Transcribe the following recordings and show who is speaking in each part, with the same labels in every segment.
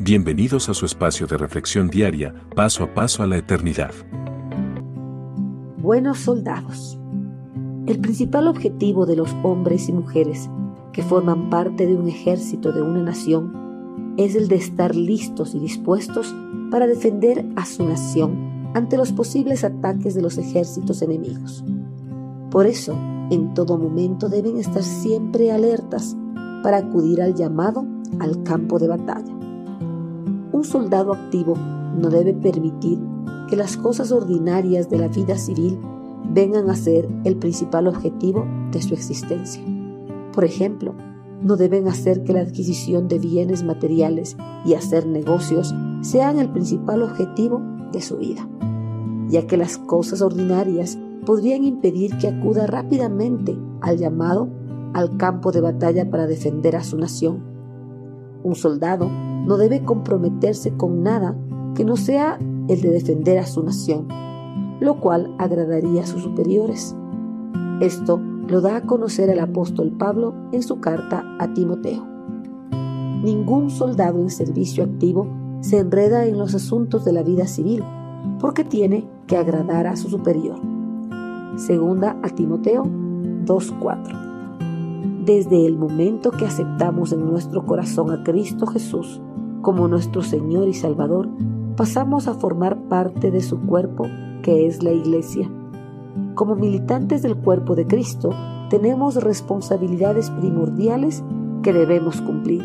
Speaker 1: Bienvenidos a su espacio de reflexión diaria, paso a paso a la eternidad.
Speaker 2: Buenos soldados. El principal objetivo de los hombres y mujeres que forman parte de un ejército de una nación es el de estar listos y dispuestos para defender a su nación ante los posibles ataques de los ejércitos enemigos. Por eso, en todo momento deben estar siempre alertas para acudir al llamado al campo de batalla. Un soldado activo no debe permitir que las cosas ordinarias de la vida civil vengan a ser el principal objetivo de su existencia. Por ejemplo, no deben hacer que la adquisición de bienes materiales y hacer negocios sean el principal objetivo de su vida, ya que las cosas ordinarias podrían impedir que acuda rápidamente al llamado al campo de batalla para defender a su nación. Un soldado no debe comprometerse con nada que no sea el de defender a su nación, lo cual agradaría a sus superiores. Esto lo da a conocer el apóstol Pablo en su carta a Timoteo. Ningún soldado en servicio activo se enreda en los asuntos de la vida civil, porque tiene que agradar a su superior. Segunda a Timoteo 2.4. Desde el momento que aceptamos en nuestro corazón a Cristo Jesús, como nuestro Señor y Salvador, pasamos a formar parte de su cuerpo, que es la Iglesia. Como militantes del cuerpo de Cristo, tenemos responsabilidades primordiales que debemos cumplir,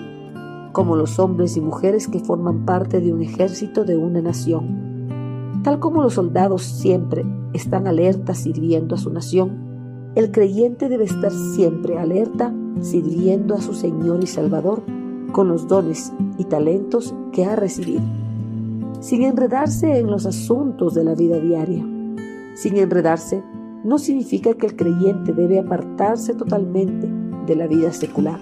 Speaker 2: como los hombres y mujeres que forman parte de un ejército de una nación. Tal como los soldados siempre están alertas sirviendo a su nación, el creyente debe estar siempre alerta sirviendo a su Señor y Salvador con los dones y talentos que ha recibido, sin enredarse en los asuntos de la vida diaria. Sin enredarse no significa que el creyente debe apartarse totalmente de la vida secular,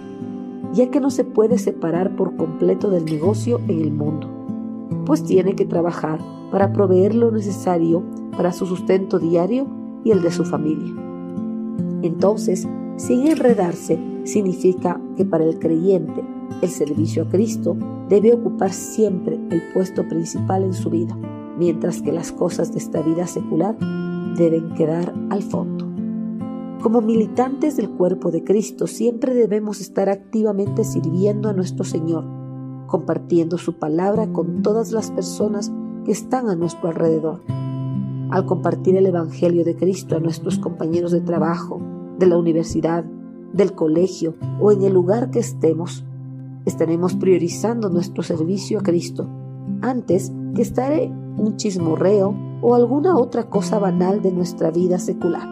Speaker 2: ya que no se puede separar por completo del negocio en el mundo, pues tiene que trabajar para proveer lo necesario para su sustento diario y el de su familia. Entonces, sin enredarse significa que para el creyente el servicio a Cristo debe ocupar siempre el puesto principal en su vida, mientras que las cosas de esta vida secular deben quedar al fondo. Como militantes del cuerpo de Cristo siempre debemos estar activamente sirviendo a nuestro Señor, compartiendo su palabra con todas las personas que están a nuestro alrededor. Al compartir el Evangelio de Cristo a nuestros compañeros de trabajo, de la universidad, del colegio o en el lugar que estemos, estaremos priorizando nuestro servicio a Cristo antes que estar en un chismorreo o alguna otra cosa banal de nuestra vida secular.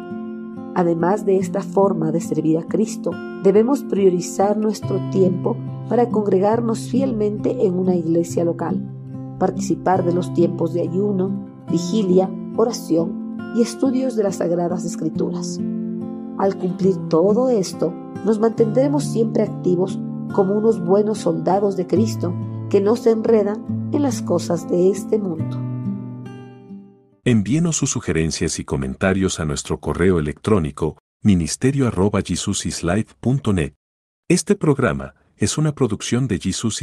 Speaker 2: Además de esta forma de servir a Cristo, debemos priorizar nuestro tiempo para congregarnos fielmente en una iglesia local, participar de los tiempos de ayuno, vigilia, oración y estudios de las Sagradas Escrituras. Al cumplir todo esto, nos mantendremos siempre activos como unos buenos soldados de Cristo que no se enredan en las cosas de este mundo.
Speaker 1: Envíenos sus sugerencias y comentarios a nuestro correo electrónico ministerio.jesusislife.net. Este programa es una producción de Jesus